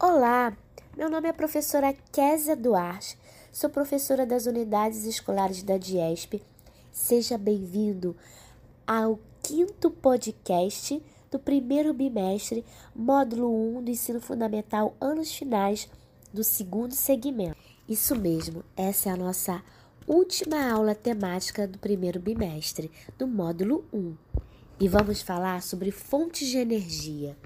Olá, meu nome é professora Késia Duarte, sou professora das unidades escolares da DIESP. Seja bem-vindo ao quinto podcast do primeiro bimestre, módulo 1 do ensino fundamental, anos finais do segundo segmento. Isso mesmo, essa é a nossa última aula temática do primeiro bimestre, do módulo 1. E vamos falar sobre fontes de energia.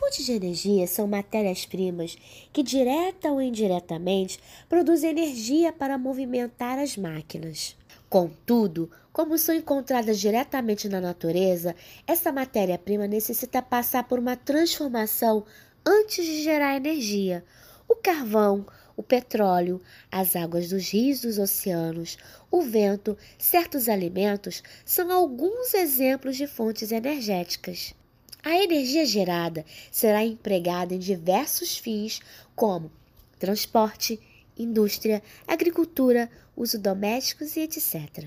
Fontes de energia são matérias-primas que, direta ou indiretamente, produzem energia para movimentar as máquinas. Contudo, como são encontradas diretamente na natureza, essa matéria-prima necessita passar por uma transformação antes de gerar energia. O carvão, o petróleo, as águas dos rios dos oceanos, o vento, certos alimentos são alguns exemplos de fontes energéticas. A energia gerada será empregada em diversos fins, como transporte, indústria, agricultura, uso domésticos e etc.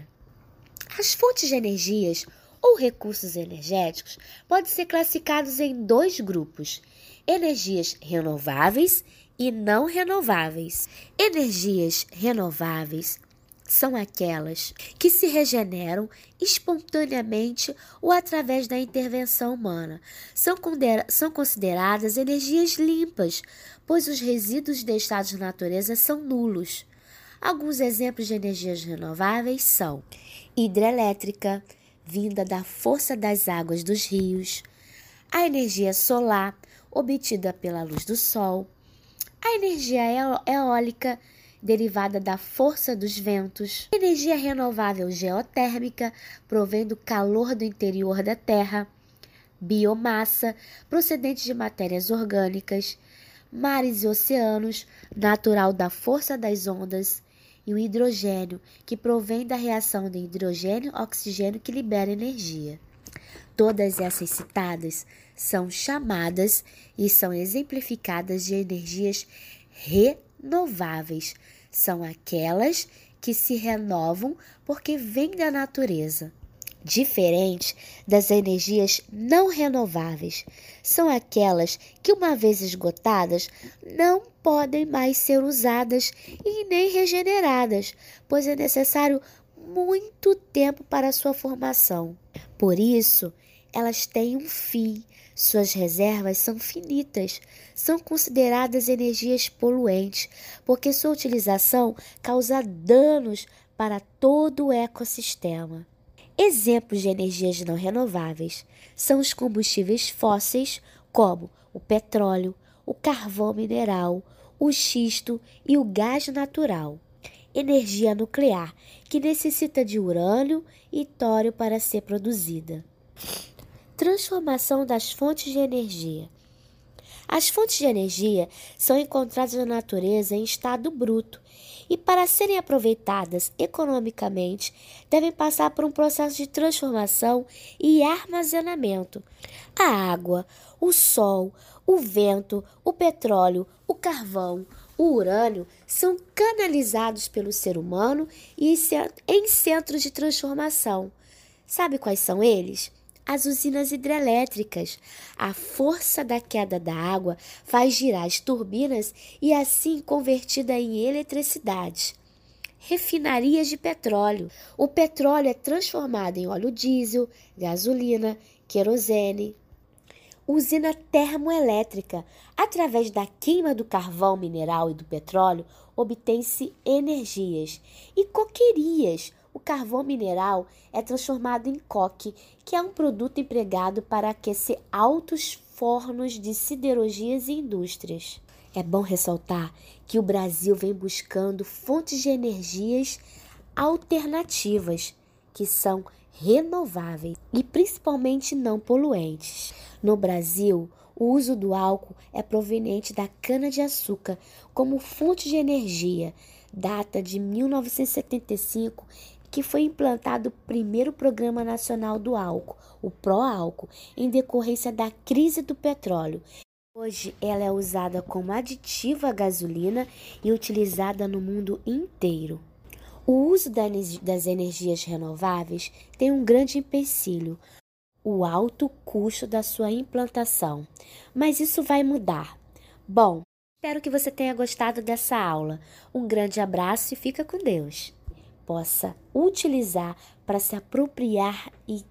As fontes de energias ou recursos energéticos podem ser classificados em dois grupos: energias renováveis e não renováveis. Energias renováveis são aquelas que se regeneram espontaneamente ou através da intervenção humana. São, são consideradas energias limpas, pois os resíduos deixados na natureza são nulos. Alguns exemplos de energias renováveis são hidrelétrica, vinda da força das águas dos rios, a energia solar, obtida pela luz do sol, a energia eólica, derivada da força dos ventos. Energia renovável geotérmica provém do calor do interior da Terra. Biomassa, procedente de matérias orgânicas. Mares e oceanos, natural da força das ondas. E o hidrogênio, que provém da reação de hidrogênio-oxigênio que libera energia. Todas essas citadas são chamadas e são exemplificadas de energias renováveis, são aquelas que se renovam porque vêm da natureza. Diferente das energias não renováveis, são aquelas que, uma vez esgotadas, não podem mais ser usadas e nem regeneradas, pois é necessário muito tempo para sua formação. Por isso, elas têm um fim suas reservas são finitas, são consideradas energias poluentes, porque sua utilização causa danos para todo o ecossistema. Exemplos de energias não renováveis são os combustíveis fósseis, como o petróleo, o carvão mineral, o xisto e o gás natural. Energia nuclear, que necessita de urânio e tório para ser produzida. Transformação das fontes de energia. As fontes de energia são encontradas na natureza em estado bruto e, para serem aproveitadas economicamente, devem passar por um processo de transformação e armazenamento. A água, o sol, o vento, o petróleo, o carvão, o urânio são canalizados pelo ser humano e em centros de transformação. Sabe quais são eles? As usinas hidrelétricas. A força da queda da água faz girar as turbinas e assim convertida em eletricidade. Refinarias de petróleo. O petróleo é transformado em óleo diesel, gasolina, querosene. Usina termoelétrica. Através da queima do carvão mineral e do petróleo, obtém-se energias. E coquerias o carvão mineral é transformado em coque, que é um produto empregado para aquecer altos fornos de siderurgias e indústrias. É bom ressaltar que o Brasil vem buscando fontes de energias alternativas, que são renováveis e principalmente não poluentes. No Brasil, o uso do álcool é proveniente da cana-de-açúcar como fonte de energia. Data de 1975 que foi implantado o primeiro Programa Nacional do Álcool, o Pró-Álcool, em decorrência da crise do petróleo. Hoje ela é usada como aditivo à gasolina e utilizada no mundo inteiro. O uso das energias renováveis tem um grande empecilho, o alto custo da sua implantação. Mas isso vai mudar. Bom, Espero que você tenha gostado dessa aula. Um grande abraço e fica com Deus. Possa utilizar para se apropriar e